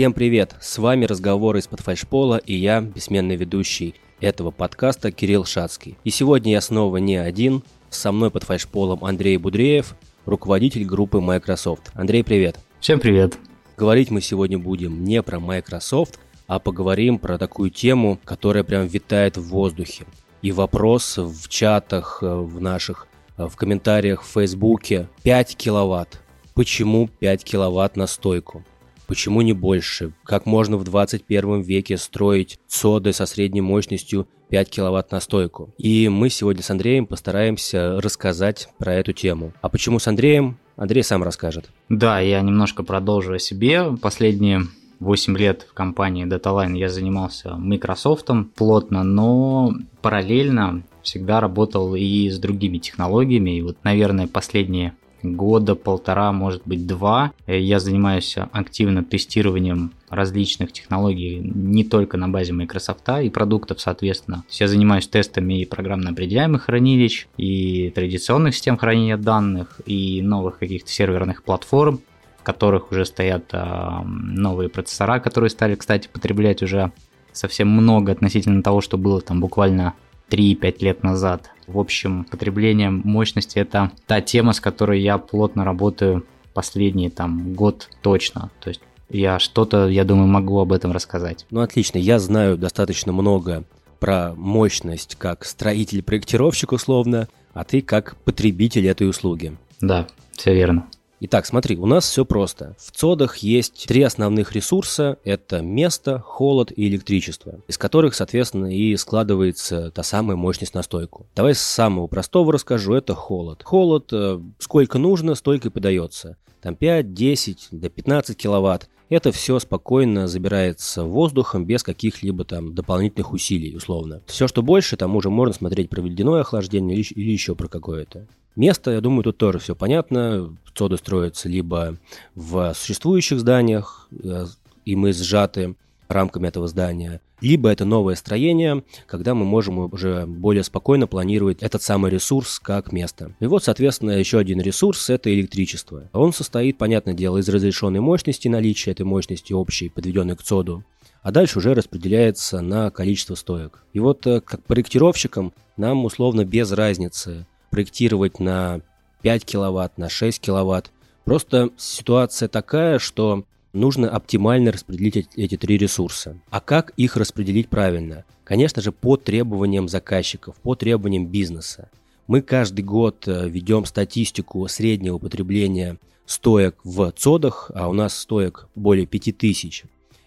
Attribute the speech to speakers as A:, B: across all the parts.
A: Всем привет! С вами разговоры из-под фальшпола и я, бессменный ведущий этого подкаста Кирилл Шацкий. И сегодня я снова не один, со мной под фальшполом Андрей Будреев, руководитель группы Microsoft. Андрей, привет!
B: Всем привет!
A: Говорить мы сегодня будем не про Microsoft, а поговорим про такую тему, которая прям витает в воздухе. И вопрос в чатах, э, в наших, э, в комментариях в Фейсбуке. 5 киловатт. Почему 5 киловатт на стойку? Почему не больше? Как можно в 21 веке строить соды со средней мощностью 5 киловатт на стойку? И мы сегодня с Андреем постараемся рассказать про эту тему. А почему с Андреем? Андрей сам расскажет.
B: Да, я немножко продолжу о себе. Последние 8 лет в компании DataLine я занимался Microsoft плотно, но параллельно всегда работал и с другими технологиями. И вот, наверное, последние года полтора, может быть два. Я занимаюсь активно тестированием различных технологий не только на базе Microsoft и продуктов, соответственно. Я занимаюсь тестами и программно определяемых хранилищ, и традиционных систем хранения данных, и новых каких-то серверных платформ, в которых уже стоят э, новые процессора, которые стали, кстати, потреблять уже совсем много относительно того, что было там буквально 3-5 лет назад. В общем, потребление мощности это та тема, с которой я плотно работаю последний там год точно. То есть я что-то, я думаю, могу об этом рассказать.
A: Ну отлично, я знаю достаточно много про мощность как строитель-проектировщик условно, а ты как потребитель этой услуги.
B: Да, все верно.
A: Итак, смотри, у нас все просто. В ЦОДах есть три основных ресурса. Это место, холод и электричество, из которых, соответственно, и складывается та самая мощность на стойку. Давай с самого простого расскажу. Это холод. Холод, э, сколько нужно, столько и подается. Там 5, 10, до 15 киловатт это все спокойно забирается воздухом без каких-либо там дополнительных усилий, условно. Все, что больше, там уже можно смотреть про водяное охлаждение или еще про какое-то. Место, я думаю, тут тоже все понятно. Соды строятся либо в существующих зданиях, э, и мы сжаты рамками этого здания, либо это новое строение, когда мы можем уже более спокойно планировать этот самый ресурс как место. И вот, соответственно, еще один ресурс – это электричество. Он состоит, понятное дело, из разрешенной мощности, наличия этой мощности общей, подведенной к ЦОДу, а дальше уже распределяется на количество стоек. И вот э, как проектировщикам нам условно без разницы проектировать на 5 киловатт, на 6 киловатт. Просто ситуация такая, что нужно оптимально распределить эти три ресурса. А как их распределить правильно? Конечно же, по требованиям заказчиков, по требованиям бизнеса. Мы каждый год э, ведем статистику среднего потребления стоек в ЦОДах, а у нас стоек более 5000.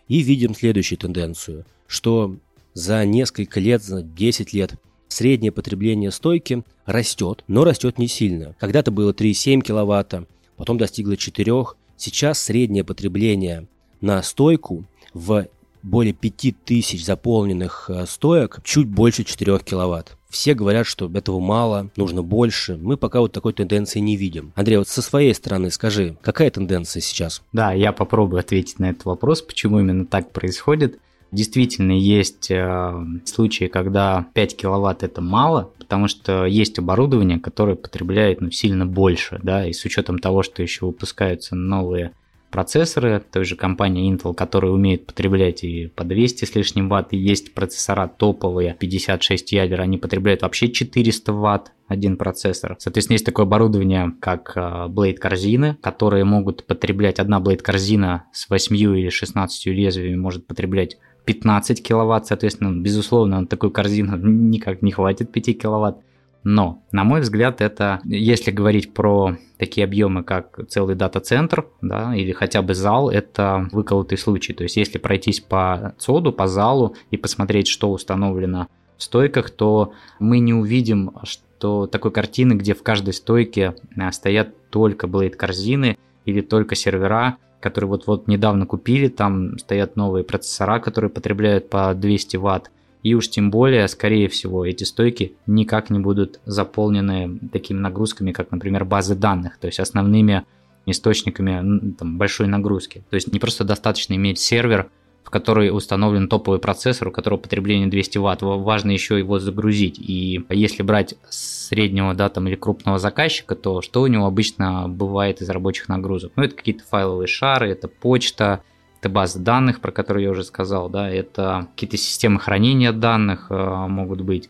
A: И видим следующую тенденцию, что за несколько лет, за 10 лет среднее потребление стойки растет, но растет не сильно. Когда-то было 3,7 киловатта, потом достигло 4, Сейчас среднее потребление на стойку в более 5000 заполненных э, стоек чуть больше 4 киловатт. Все говорят, что этого мало, нужно больше. Мы пока вот такой тенденции не видим. Андрей, вот со своей стороны скажи, какая тенденция сейчас?
B: Да, я попробую ответить на этот вопрос, почему именно так происходит. Действительно, есть э, случаи, когда 5 киловатт это мало, потому что есть оборудование, которое потребляет ну, сильно больше, да, и с учетом того, что еще выпускаются новые процессоры той же компании Intel, которые умеют потреблять и по 200 с лишним ватт, и есть процессора топовые, 56 ядер, они потребляют вообще 400 ватт один процессор. Соответственно, есть такое оборудование, как Blade корзины, которые могут потреблять, одна Blade корзина с 8 или 16 лезвиями может потреблять 15 киловатт, соответственно, безусловно, на такую корзину никак не хватит 5 киловатт. Но, на мой взгляд, это, если говорить про такие объемы, как целый дата-центр, да, или хотя бы зал, это выколотый случай. То есть, если пройтись по ЦОДу, по залу и посмотреть, что установлено в стойках, то мы не увидим, что такой картины, где в каждой стойке а, стоят только блейд-корзины или только сервера, которые вот-вот недавно купили, там стоят новые процессора, которые потребляют по 200 ватт, и уж тем более, скорее всего, эти стойки никак не будут заполнены такими нагрузками, как, например, базы данных, то есть основными источниками там, большой нагрузки. То есть не просто достаточно иметь сервер, в который установлен топовый процессор, у которого потребление 200 Вт. Важно еще его загрузить. И если брать среднего да, там, или крупного заказчика, то что у него обычно бывает из рабочих нагрузок? Ну, это какие-то файловые шары, это почта, это базы данных, про которые я уже сказал, да, это какие-то системы хранения данных э, могут быть.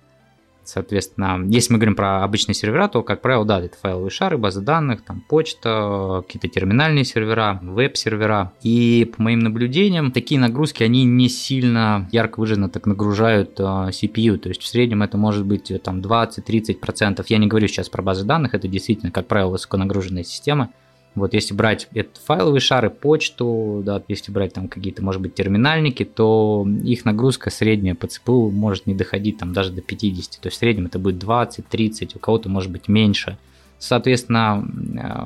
B: Соответственно, если мы говорим про обычные сервера, то, как правило, да, это файловые шары, базы данных, там почта, какие-то терминальные сервера, веб-сервера. И по моим наблюдениям, такие нагрузки, они не сильно ярко выжженно так нагружают CPU. То есть в среднем это может быть э, там 20-30%. Я не говорю сейчас про базы данных, это действительно, как правило, высоконагруженная система. Вот если брать это файловые шары, почту, да, если брать там какие-то, может быть, терминальники, то их нагрузка средняя по ЦПУ может не доходить там даже до 50. То есть в среднем это будет 20-30, у кого-то может быть меньше. Соответственно,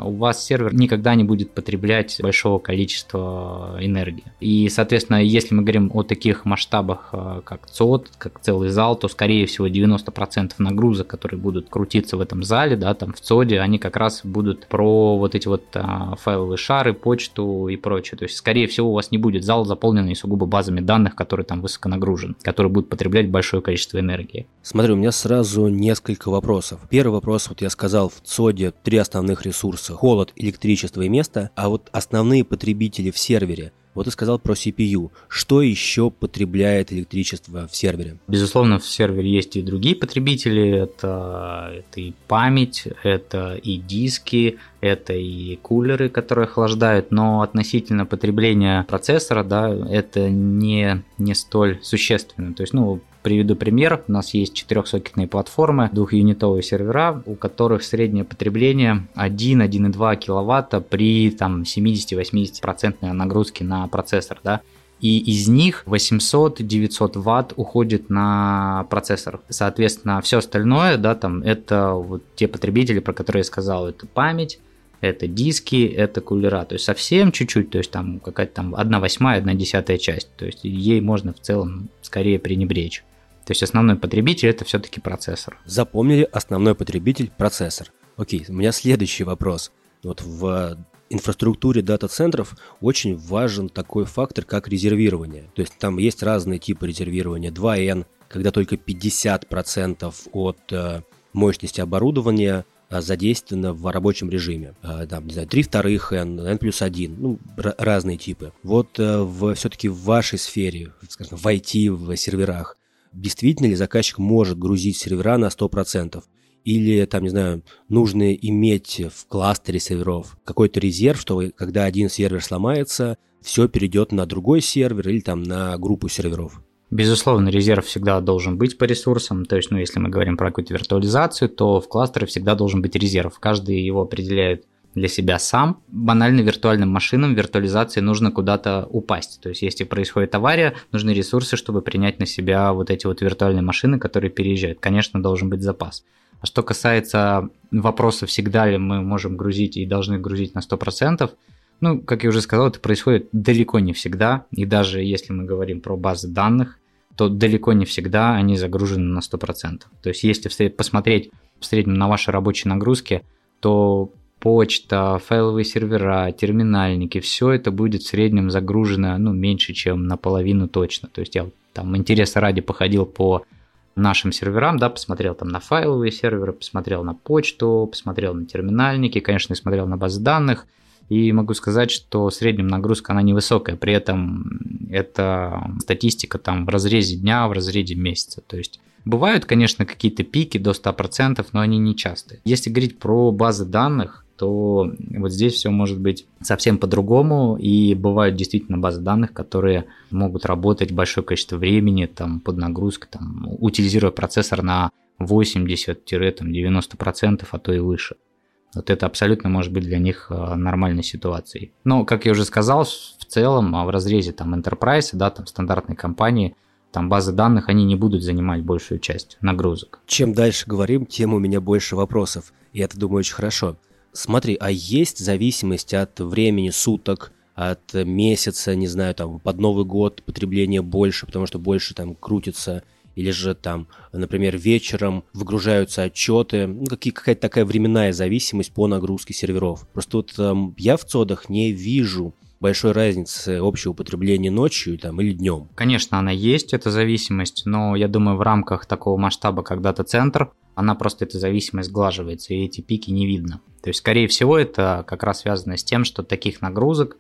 B: у вас сервер никогда не будет потреблять большого количества энергии. И, соответственно, если мы говорим о таких масштабах, э, как ЦОД, как целый зал, то, скорее всего, 90% нагрузок, которые будут крутиться в этом зале, да, там в ЦОДе, они как раз будут про вот эти вот а, файловые шары, почту и прочее. То есть, скорее всего, у вас не будет зал, заполненный сугубо базами данных, который там высоко нагружен, который будет потреблять большое количество энергии.
A: Смотри, у меня сразу несколько вопросов. Первый вопрос, вот я сказал, в ЦОДе исходе три основных ресурса – холод, электричество и место, а вот основные потребители в сервере – вот ты сказал про CPU. Что еще потребляет электричество в сервере?
B: Безусловно, в сервере есть и другие потребители. Это, это и память, это и диски, это и кулеры, которые охлаждают, но относительно потребления процессора, да, это не, не столь существенно. То есть, ну, Приведу пример. У нас есть четырехсокетные платформы, двухюнитовые сервера, у которых среднее потребление 1-1,2 киловатта при там 70-80% нагрузке на процессор. Да? и из них 800-900 ватт уходит на процессор. Соответственно, все остальное, да, там, это вот те потребители, про которые я сказал, это память, это диски, это кулера, то есть совсем чуть-чуть, то есть там какая-то там 1 восьмая, 1 десятая часть, то есть ей можно в целом скорее пренебречь. То есть основной потребитель это все-таки процессор.
A: Запомнили основной потребитель процессор. Окей, у меня следующий вопрос. Вот в инфраструктуре дата-центров очень важен такой фактор, как резервирование. То есть там есть разные типы резервирования. 2N, когда только 50% от э, мощности оборудования задействовано в рабочем режиме. Э, там, не знаю, 3 вторых N, N плюс 1, ну, разные типы. Вот в, все-таки в вашей сфере, скажем, в IT, в серверах, действительно ли заказчик может грузить сервера на 100%, или, там, не знаю, нужно иметь в кластере серверов какой-то резерв, что когда один сервер сломается, все перейдет на другой сервер или там на группу серверов.
B: Безусловно, резерв всегда должен быть по ресурсам. То есть, ну, если мы говорим про какую-то виртуализацию, то в кластере всегда должен быть резерв. Каждый его определяет для себя сам. Банально виртуальным машинам виртуализации нужно куда-то упасть. То есть, если происходит авария, нужны ресурсы, чтобы принять на себя вот эти вот виртуальные машины, которые переезжают. Конечно, должен быть запас. А что касается вопроса, всегда ли мы можем грузить и должны грузить на 100%, ну, как я уже сказал, это происходит далеко не всегда. И даже если мы говорим про базы данных, то далеко не всегда они загружены на 100%. То есть, если посмотреть в среднем на ваши рабочие нагрузки, то почта, файловые сервера, терминальники, все это будет в среднем загружено ну, меньше, чем наполовину точно. То есть я там интереса ради походил по нашим серверам, да, посмотрел там на файловые серверы, посмотрел на почту, посмотрел на терминальники, конечно, и смотрел на базы данных. И могу сказать, что в среднем нагрузка она невысокая, при этом это статистика там в разрезе дня, в разрезе месяца. То есть бывают, конечно, какие-то пики до 100%, но они не частые. Если говорить про базы данных, то вот здесь все может быть совсем по-другому, и бывают действительно базы данных, которые могут работать большое количество времени, там, под нагрузкой, там, утилизируя процессор на 80-90%, а то и выше. Вот это абсолютно может быть для них э, нормальной ситуацией. Но, как я уже сказал, в целом а в разрезе там enterprise, да, там стандартной компании, там базы данных, они не будут занимать большую часть нагрузок.
A: Чем дальше говорим, тем у меня больше вопросов. И это, думаю, очень хорошо. Смотри, а есть зависимость от времени суток, от месяца, не знаю, там, под Новый год потребление больше, потому что больше там крутится, или же там, например, вечером выгружаются отчеты, ну, какие, какая-то такая временная зависимость по нагрузке серверов. Просто вот там, я в ЦОДах не вижу большой разницы общего потребления ночью там, или днем.
B: Конечно, она есть, эта зависимость, но я думаю, в рамках такого масштаба, как дата-центр, она просто, эта зависимость сглаживается, и эти пики не видно. То есть, скорее всего, это как раз связано с тем, что таких нагрузок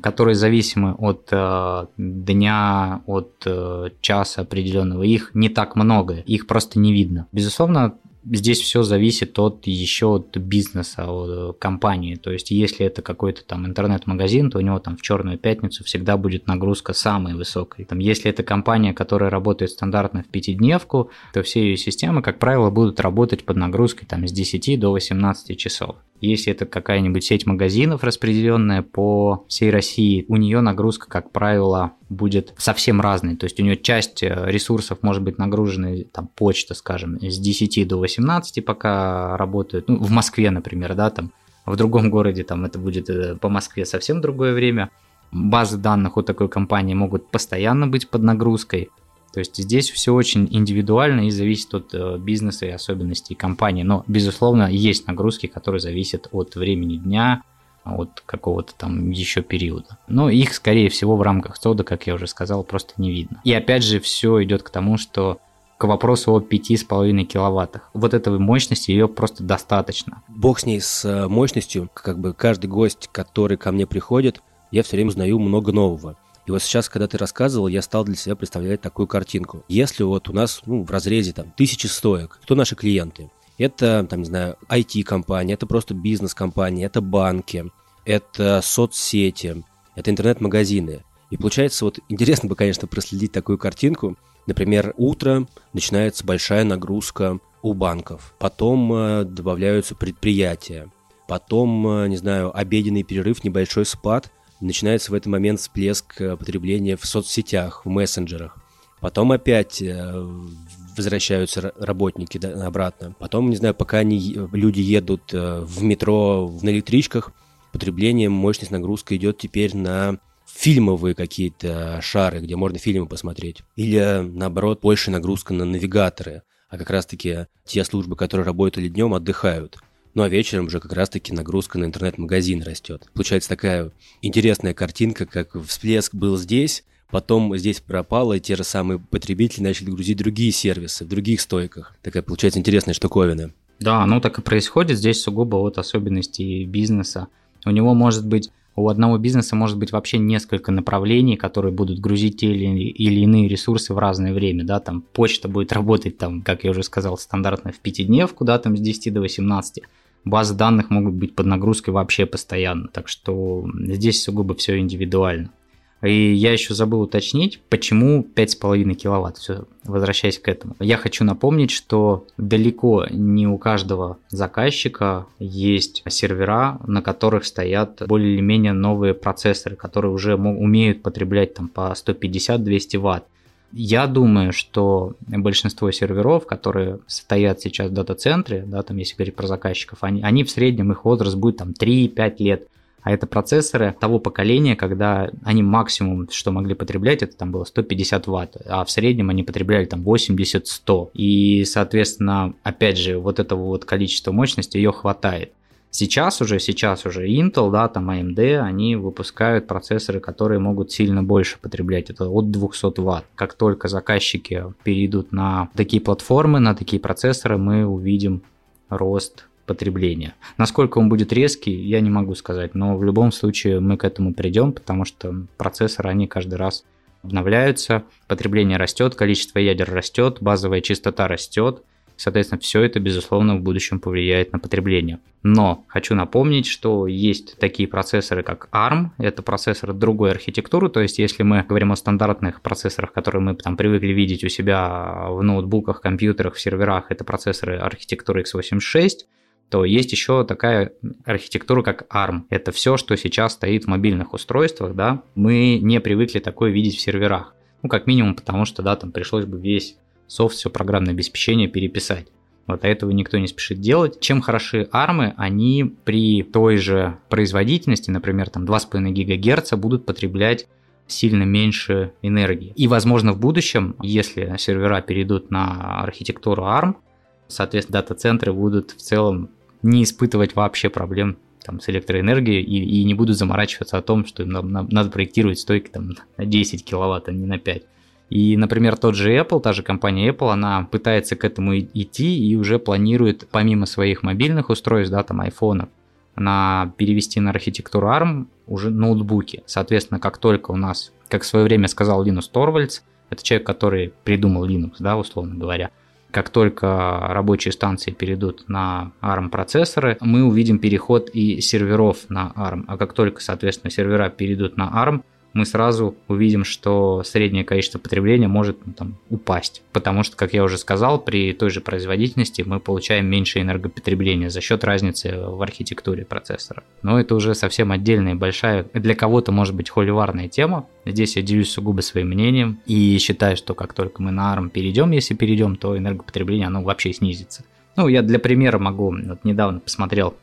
B: которые зависимы от э, дня, от э, часа определенного, их не так много, их просто не видно. Безусловно, здесь все зависит от еще от бизнеса, от компании. То есть, если это какой-то там интернет-магазин, то у него там в черную пятницу всегда будет нагрузка самой высокой. Там, если это компания, которая работает стандартно в пятидневку, то все ее системы, как правило, будут работать под нагрузкой там с 10 до 18 часов. Если это какая-нибудь сеть магазинов, распределенная по всей России, у нее нагрузка, как правило, будет совсем разной. То есть у нее часть э, ресурсов может быть нагружена, там, почта, скажем, с 10 до 18 пока работают. Ну, в Москве, например, да, там, в другом городе там это будет э, по Москве совсем другое время. Базы данных у такой компании могут постоянно быть под нагрузкой. То есть здесь все очень индивидуально и зависит от э, бизнеса и особенностей компании. Но, безусловно, есть нагрузки, которые зависят от времени дня, от какого-то там еще периода. Но их, скорее всего, в рамках СОДа, как я уже сказал, просто не видно. И опять же, все идет к тому, что к вопросу о 5,5 киловаттах. Вот этой мощности ее просто достаточно.
A: Бог с ней, с э, мощностью. Как бы каждый гость, который ко мне приходит, я все время узнаю много нового. И вот сейчас, когда ты рассказывал, я стал для себя представлять такую картинку. Если вот у нас ну, в разрезе там тысячи стоек, кто наши клиенты? Это, там, не знаю, IT-компания, это просто бизнес-компания, это банки, это соцсети, это интернет-магазины. И получается, вот интересно бы, конечно, проследить такую картинку. Например, утро начинается большая нагрузка у банков, потом э, добавляются предприятия, потом, э, не знаю, обеденный перерыв, небольшой спад, начинается в этот момент всплеск э, потребления в соцсетях, в мессенджерах. Потом опять возвращаются работники обратно. Потом, не знаю, пока они, люди едут э, в метро, на электричках, потребление, мощность нагрузка идет теперь на фильмовые какие-то шары, где можно фильмы посмотреть. Или, наоборот, больше нагрузка на навигаторы. А как раз-таки те службы, которые работали днем, отдыхают. Ну а вечером уже как раз-таки нагрузка на интернет-магазин растет. Получается такая интересная картинка, как всплеск был здесь, потом здесь пропало, и те же самые потребители начали грузить другие сервисы в других стойках. Такая получается интересная штуковина.
B: Да, ну так и происходит здесь сугубо от особенностей бизнеса. У него может быть у одного бизнеса может быть вообще несколько направлений, которые будут грузить те или, или иные ресурсы в разное время, да, там почта будет работать там, как я уже сказал, стандартно в пятидневку, да, там с 10 до 18, базы данных могут быть под нагрузкой вообще постоянно, так что здесь сугубо все индивидуально. И я еще забыл уточнить, почему 5,5 киловатт. Все, возвращаясь к этому. Я хочу напомнить, что далеко не у каждого заказчика есть сервера, на которых стоят более или менее новые процессоры, которые уже умеют потреблять там по 150-200 ватт. Я думаю, что большинство серверов, которые стоят сейчас в дата-центре, да, там если говорить про заказчиков, они, они в среднем, их возраст будет там 3-5 лет. А это процессоры того поколения, когда они максимум, что могли потреблять, это там было 150 ватт, а в среднем они потребляли там 80-100. И, соответственно, опять же, вот этого вот количества мощности ее хватает. Сейчас уже, сейчас уже Intel, да, там AMD, они выпускают процессоры, которые могут сильно больше потреблять, это от 200 ватт. Как только заказчики перейдут на такие платформы, на такие процессоры, мы увидим рост потребления. Насколько он будет резкий, я не могу сказать, но в любом случае мы к этому придем, потому что процессоры, они каждый раз обновляются, потребление растет, количество ядер растет, базовая частота растет, Соответственно, все это, безусловно, в будущем повлияет на потребление. Но хочу напомнить, что есть такие процессоры, как ARM. Это процессоры другой архитектуры. То есть, если мы говорим о стандартных процессорах, которые мы там привыкли видеть у себя в ноутбуках, компьютерах, серверах, это процессоры архитектуры x86 то есть еще такая архитектура, как ARM. Это все, что сейчас стоит в мобильных устройствах, да, мы не привыкли такое видеть в серверах. Ну, как минимум, потому что, да, там пришлось бы весь софт, все программное обеспечение переписать. Вот, а этого никто не спешит делать. Чем хороши армы, они при той же производительности, например, там 2,5 ГГц, будут потреблять сильно меньше энергии. И, возможно, в будущем, если сервера перейдут на архитектуру ARM, соответственно, дата-центры будут в целом не испытывать вообще проблем там, с электроэнергией и, и не будут заморачиваться о том, что им надо, надо проектировать стойки там, на 10 киловатт, а не на 5. И, например, тот же Apple, та же компания Apple, она пытается к этому идти и уже планирует, помимо своих мобильных устройств, да, там, айфонов, на перевести на архитектуру ARM уже ноутбуки. Соответственно, как только у нас, как в свое время сказал Линус Торвальдс, это человек, который придумал Linux, да, условно говоря, как только рабочие станции перейдут на ARM процессоры, мы увидим переход и серверов на ARM. А как только, соответственно, сервера перейдут на ARM, мы сразу увидим, что среднее количество потребления может ну, там, упасть. Потому что, как я уже сказал, при той же производительности мы получаем меньше энергопотребления за счет разницы в архитектуре процессора. Но это уже совсем отдельная большая, для кого-то может быть холиварная тема. Здесь я делюсь сугубо своим мнением и считаю, что как только мы на ARM перейдем, если перейдем, то энергопотребление оно вообще снизится. Ну, я для примера могу, вот недавно посмотрел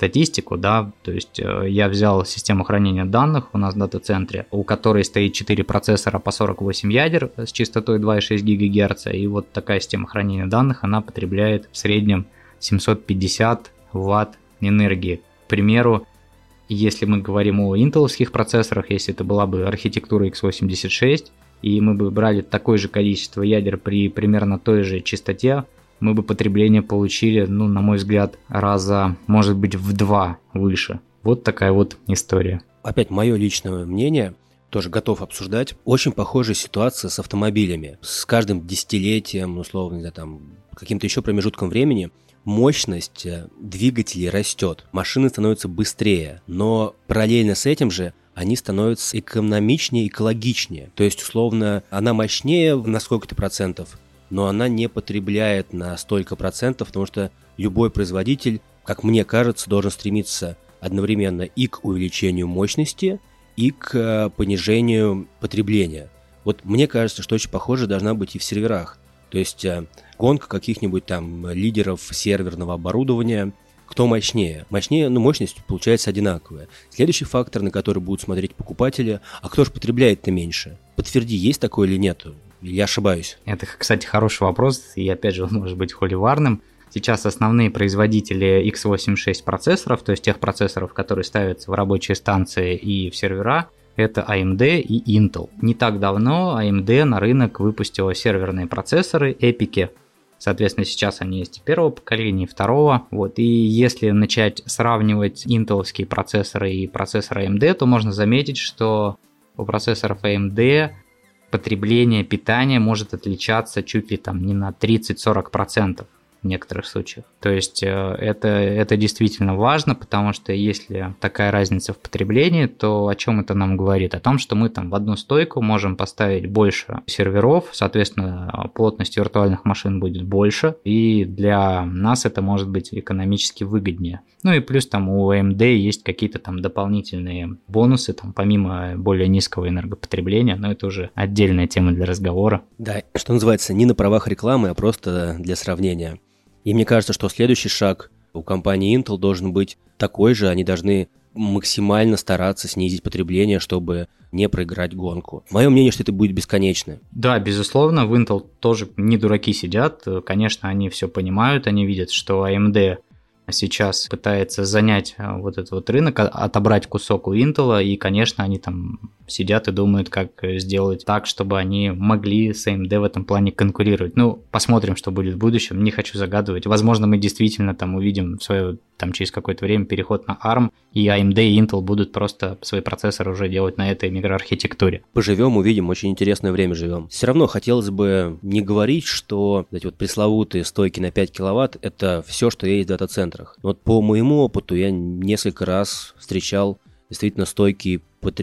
B: статистику, да, то есть э, я взял систему хранения данных у нас в дата-центре, у которой стоит 4 процессора по 48 ядер с частотой 2,6 ГГц, и вот такая система хранения данных, она потребляет в среднем 750 Вт энергии. К примеру, если мы говорим о интеловских процессорах, если это была бы архитектура x86, и мы бы брали такое же количество ядер при примерно той же частоте, мы бы потребление получили, ну, на мой взгляд, раза, может быть, в два выше. Вот такая вот история.
A: Опять мое личное мнение, тоже готов обсуждать. Очень похожая ситуация с автомобилями. С каждым десятилетием, условно, да, там, каким-то еще промежутком времени мощность э, двигателей растет, машины становятся быстрее, но параллельно с этим же они становятся экономичнее, экологичнее. То есть, условно, она мощнее на сколько-то процентов, но она не потребляет на столько процентов, потому что любой производитель, как мне кажется, должен стремиться одновременно и к увеличению мощности, и к э, понижению потребления. Вот мне кажется, что очень похоже должна быть и в серверах. То есть э, гонка каких-нибудь там лидеров серверного оборудования, кто мощнее. Мощнее, ну, мощность получается одинаковая. Следующий фактор, на который будут смотреть покупатели, а кто же потребляет-то меньше? Подтверди, есть такое или Я ошибаюсь.
B: Это, кстати, хороший вопрос, и опять же он может быть холиварным. Сейчас основные производители x86 процессоров, то есть тех процессоров, которые ставятся в рабочие станции и в сервера, это AMD и Intel. Не так давно AMD на рынок выпустила серверные процессоры Epic. Соответственно, сейчас они есть и первого поколения, и второго. Вот. И если начать сравнивать интеловские процессоры и процессоры AMD, то можно заметить, что у процессоров AMD потребление питания может отличаться чуть ли там не на 30-40% в некоторых случаях. То есть э, это, это действительно важно, потому что если такая разница в потреблении, то о чем это нам говорит? О том, что мы там в одну стойку можем поставить больше серверов, соответственно, плотность виртуальных машин будет больше, и для нас это может быть экономически выгоднее. Ну и плюс там у AMD есть какие-то там дополнительные бонусы, там помимо более низкого энергопотребления, но это уже отдельная тема для разговора.
A: Да, что называется, не на правах рекламы, а просто для сравнения. И мне кажется, что следующий шаг у компании Intel должен быть такой же. Они должны максимально стараться снизить потребление, чтобы не проиграть гонку. Мое мнение, что это будет бесконечно.
B: Да, безусловно, в Intel тоже не дураки сидят. Конечно, они все понимают, они видят, что AMD сейчас пытается занять а, вот этот вот рынок, а, отобрать кусок у Intel, и, конечно, они там сидят и думают, как сделать так, чтобы они могли с AMD в этом плане конкурировать. Ну, посмотрим, что будет в будущем, не хочу загадывать. Возможно, мы действительно там увидим в свое, там через какое-то время переход на ARM, и AMD и Intel будут просто свои процессоры уже делать на этой микроархитектуре.
A: Поживем, увидим, очень интересное время живем. Все равно хотелось бы не говорить, что эти вот пресловутые стойки на 5 киловатт – это все, что есть в дата-центрах. Вот по моему опыту я несколько раз встречал действительно стойкие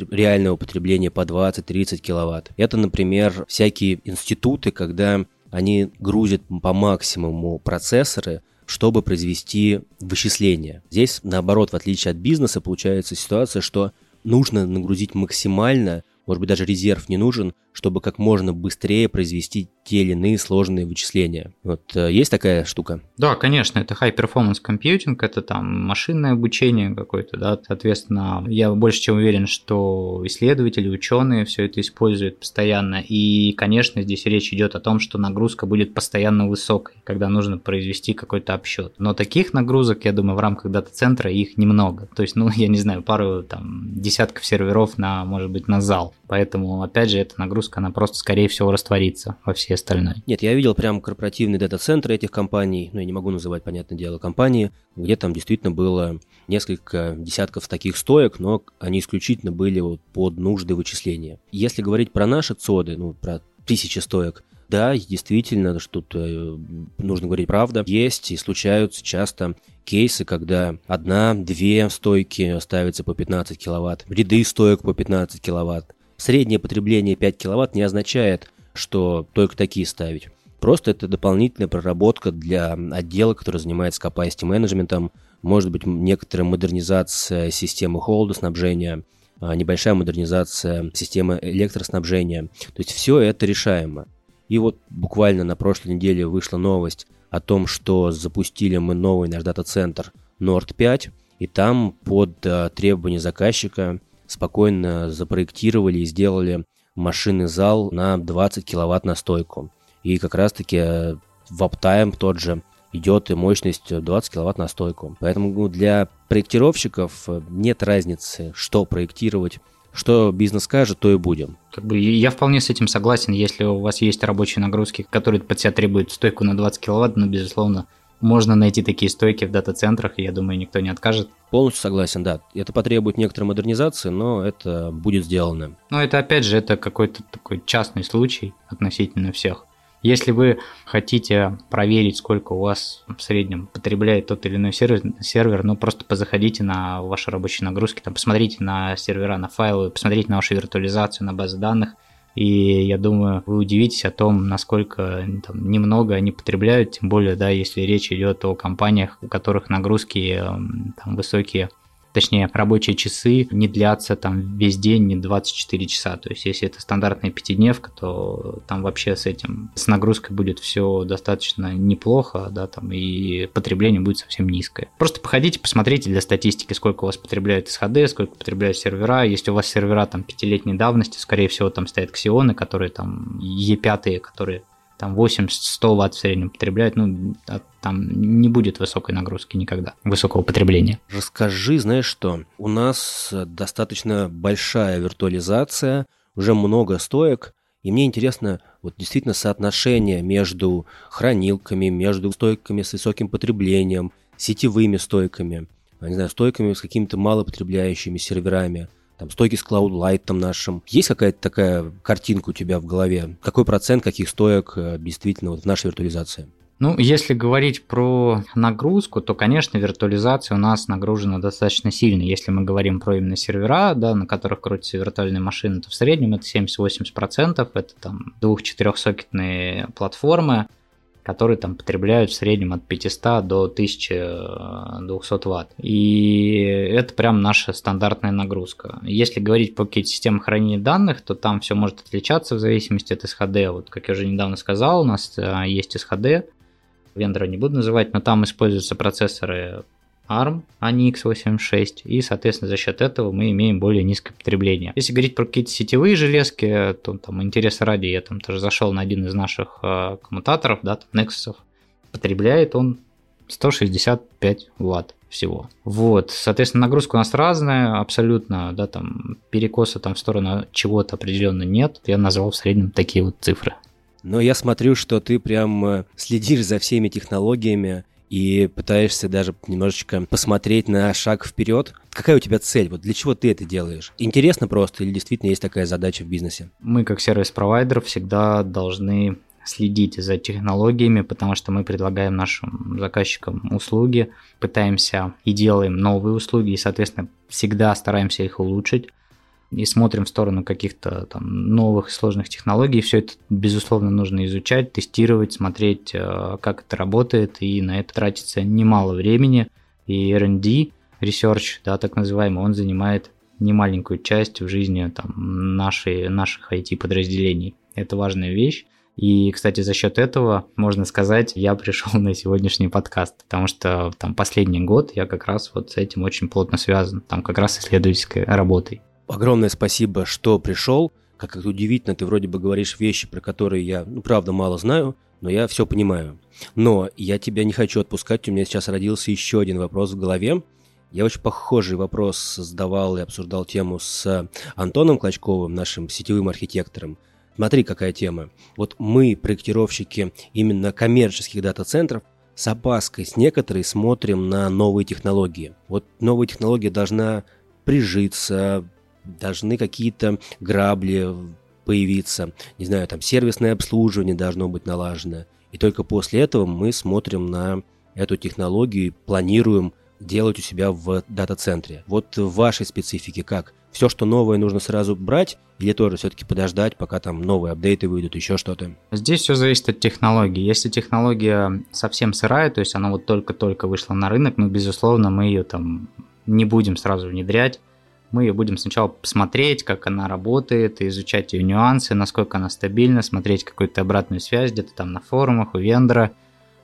A: реального потребления по 20-30 киловатт. Это, например, всякие институты, когда они грузят по максимуму процессоры, чтобы произвести вычисления. Здесь, наоборот, в отличие от бизнеса, получается ситуация, что нужно нагрузить максимально, может быть, даже резерв не нужен, чтобы как можно быстрее произвести те или иные сложные вычисления. Вот э, есть такая штука?
B: Да, конечно, это high performance computing, это там машинное обучение какое-то, да, соответственно, я больше чем уверен, что исследователи, ученые все это используют постоянно, и, конечно, здесь речь идет о том, что нагрузка будет постоянно высокой, когда нужно произвести какой-то обсчет. Но таких нагрузок, я думаю, в рамках дата-центра их немного, то есть, ну, я не знаю, пару там десятков серверов на, может быть, на зал. Поэтому, опять же, эта нагрузка, она просто, скорее всего, растворится во всей остальной.
A: Нет, я видел прям корпоративные дата-центры этих компаний, ну, я не могу называть, понятное дело, компании, где там действительно было несколько десятков таких стоек, но они исключительно были вот под нужды вычисления. Если говорить про наши ЦОДы, ну, про тысячи стоек, да, действительно, что тут э, нужно говорить правда. Есть и случаются часто кейсы, когда одна-две стойки ставятся по 15 киловатт, ряды стоек по 15 киловатт. Среднее потребление 5 киловатт не означает, что только такие ставить. Просто это дополнительная проработка для отдела, который занимается capacity менеджментом, может быть некоторая модернизация системы холодоснабжения, а, небольшая модернизация системы электроснабжения. То есть все это решаемо. И вот буквально на прошлой неделе вышла новость о том, что запустили мы новый наш дата-центр Nord 5, и там под э, требования заказчика спокойно запроектировали и сделали машинный зал на 20 киловатт на стойку. И как раз-таки э, в аптайм тот же идет и мощность 20 киловатт на стойку. Поэтому для проектировщиков э, нет разницы, что проектировать что бизнес скажет, то и будем.
B: Как бы я вполне с этим согласен. Если у вас есть рабочие нагрузки, которые под себя требуют стойку на 20 киловатт, ну, безусловно, можно найти такие стойки в дата-центрах, и я думаю, никто не откажет.
A: Полностью согласен, да. Это потребует некоторой модернизации, но это будет сделано.
B: Но это, опять же, это какой-то такой частный случай относительно всех. Если вы хотите проверить, сколько у вас в среднем потребляет тот или иной сервер, сервер ну просто позаходите на ваши рабочие нагрузки, там, посмотрите на сервера, на файлы, посмотрите на вашу виртуализацию, на базы данных, и я думаю, вы удивитесь о том, насколько там, немного они потребляют, тем более, да, если речь идет о компаниях, у которых нагрузки там, высокие точнее, рабочие часы не длятся там весь день, не 24 часа. То есть, если это стандартная пятидневка, то там вообще с этим, с нагрузкой будет все достаточно неплохо, да, там и потребление будет совсем низкое. Просто походите, посмотрите для статистики, сколько у вас потребляет SHD, сколько потребляют сервера. Если у вас сервера там пятилетней давности, скорее всего, там стоят ксионы, которые там E5, которые там 80-100 ватт в среднем потребляют, ну, а там не будет высокой нагрузки никогда, высокого потребления.
A: Расскажи, знаешь что, у нас достаточно большая виртуализация, уже много стоек, и мне интересно вот действительно соотношение между хранилками, между стойками с высоким потреблением, сетевыми стойками, не знаю, стойками с какими-то малопотребляющими серверами там, стойки с Cloud Light нашим. Есть какая-то такая картинка у тебя в голове? Какой процент каких стоек э, действительно вот в нашей виртуализации?
B: Ну, если говорить про нагрузку, то, конечно, виртуализация у нас нагружена достаточно сильно. Если мы говорим про именно сервера, да, на которых крутятся виртуальные машины, то в среднем это 70-80%, это там двух-четырехсокетные платформы, которые там потребляют в среднем от 500 до 1200 ватт. И это прям наша стандартная нагрузка. Если говорить по какие-то системы хранения данных, то там все может отличаться в зависимости от SHD. Вот как я уже недавно сказал, у нас э, есть SHD, вендора не буду называть, но там используются процессоры ARM, а не x86, и, соответственно, за счет этого мы имеем более низкое потребление. Если говорить про какие-то сетевые железки, то там интерес ради, я там тоже зашел на один из наших э, коммутаторов, да, там Nexus, потребляет он 165 ватт всего. Вот, соответственно, нагрузка у нас разная, абсолютно, да, там перекоса там в сторону чего-то определенно нет. Я назвал в среднем такие вот цифры.
A: Но я смотрю, что ты прям э, следишь за всеми технологиями, и пытаешься даже немножечко посмотреть на шаг вперед. Какая у тебя цель? Вот для чего ты это делаешь? Интересно просто или действительно есть такая задача в бизнесе?
B: Мы как сервис-провайдер всегда должны следить за технологиями, потому что мы предлагаем нашим заказчикам услуги, пытаемся и делаем новые услуги, и, соответственно, всегда стараемся их улучшить и смотрим в сторону каких-то там новых сложных технологий. Все это, безусловно, нужно изучать, тестировать, смотреть, э, как это работает, и на это тратится немало времени. И R&D, research, да, так называемый, он занимает немаленькую часть в жизни там, нашей, наших IT-подразделений. Это важная вещь. И, кстати, за счет этого, можно сказать, я пришел на сегодняшний подкаст, потому что там последний год я как раз вот с этим очень плотно связан, там как раз исследовательской работой.
A: Огромное спасибо, что пришел. Как это удивительно, ты вроде бы говоришь вещи, про которые я, ну, правда, мало знаю, но я все понимаю. Но я тебя не хочу отпускать, у меня сейчас родился еще один вопрос в голове. Я очень похожий вопрос задавал и обсуждал тему с Антоном Клочковым, нашим сетевым архитектором. Смотри, какая тема. Вот мы, проектировщики именно коммерческих дата-центров, с опаской с некоторой смотрим на новые технологии. Вот новая технология должна прижиться, должны какие-то грабли появиться, не знаю, там сервисное обслуживание должно быть налажено. И только после этого мы смотрим на эту технологию и планируем делать у себя в дата-центре. Вот в вашей специфике как? Все, что новое, нужно сразу брать или тоже все-таки подождать, пока там новые апдейты выйдут, еще что-то?
B: Здесь все зависит от технологии. Если технология совсем сырая, то есть она вот только-только вышла на рынок, ну, безусловно, мы ее там не будем сразу внедрять. Мы ее будем сначала смотреть, как она работает, изучать ее нюансы, насколько она стабильна, смотреть какую-то обратную связь где-то там на форумах у вендора,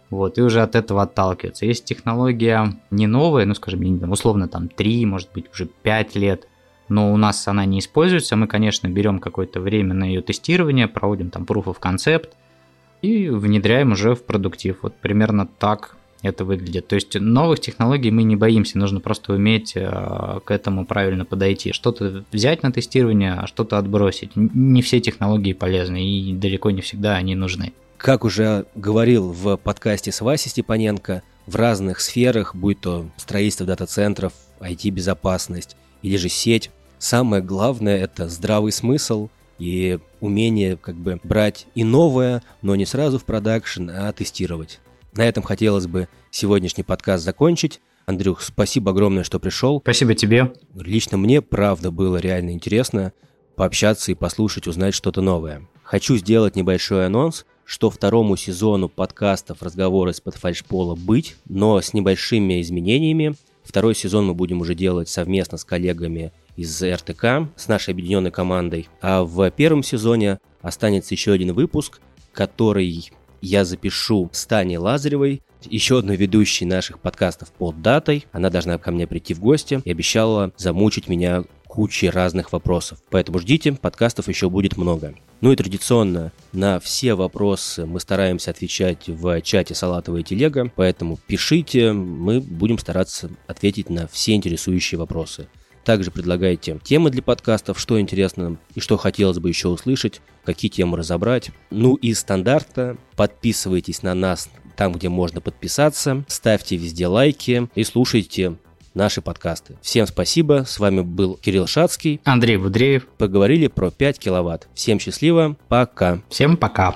B: вот, и уже от этого отталкиваться. Если технология не новая, ну, скажем, условно там 3, может быть, уже 5 лет, но у нас она не используется, мы, конечно, берем какое-то время на ее тестирование, проводим там proof of concept и внедряем уже в продуктив. Вот примерно так это выглядит. То есть новых технологий мы не боимся, нужно просто уметь э, к этому правильно подойти. Что-то взять на тестирование, а что-то отбросить. Не все технологии полезны и далеко не всегда они нужны.
A: Как уже говорил в подкасте с Васей Степаненко, в разных сферах, будь то строительство дата-центров, IT-безопасность или же сеть, самое главное – это здравый смысл и умение как бы брать и новое, но не сразу в продакшн, а тестировать. На этом хотелось бы сегодняшний подкаст закончить. Андрюх, спасибо огромное, что пришел.
B: Спасибо тебе.
A: Лично мне, правда, было реально интересно пообщаться и послушать, узнать что-то новое. Хочу сделать небольшой анонс, что второму сезону подкастов «Разговоры из-под фальшпола» быть, но с небольшими изменениями. Второй сезон мы будем уже делать совместно с коллегами из РТК, с нашей объединенной командой. А в первом сезоне останется еще один выпуск, который я запишу с Таней Лазаревой, еще одной ведущей наших подкастов под датой. Она должна ко мне прийти в гости и обещала замучить меня кучей разных вопросов. Поэтому ждите, подкастов еще будет много. Ну и традиционно на все вопросы мы стараемся отвечать в чате Салатовая телега, поэтому пишите, мы будем стараться ответить на все интересующие вопросы. Также предлагайте темы для подкастов, что интересно и что хотелось бы еще услышать, какие темы разобрать. Ну и стандарта, подписывайтесь на нас там, где можно подписаться, ставьте везде лайки и слушайте наши подкасты. Всем спасибо, с вами был Кирилл Шацкий.
B: Андрей Будреев.
A: Поговорили про 5 киловатт. Всем счастливо, пока.
B: Всем пока.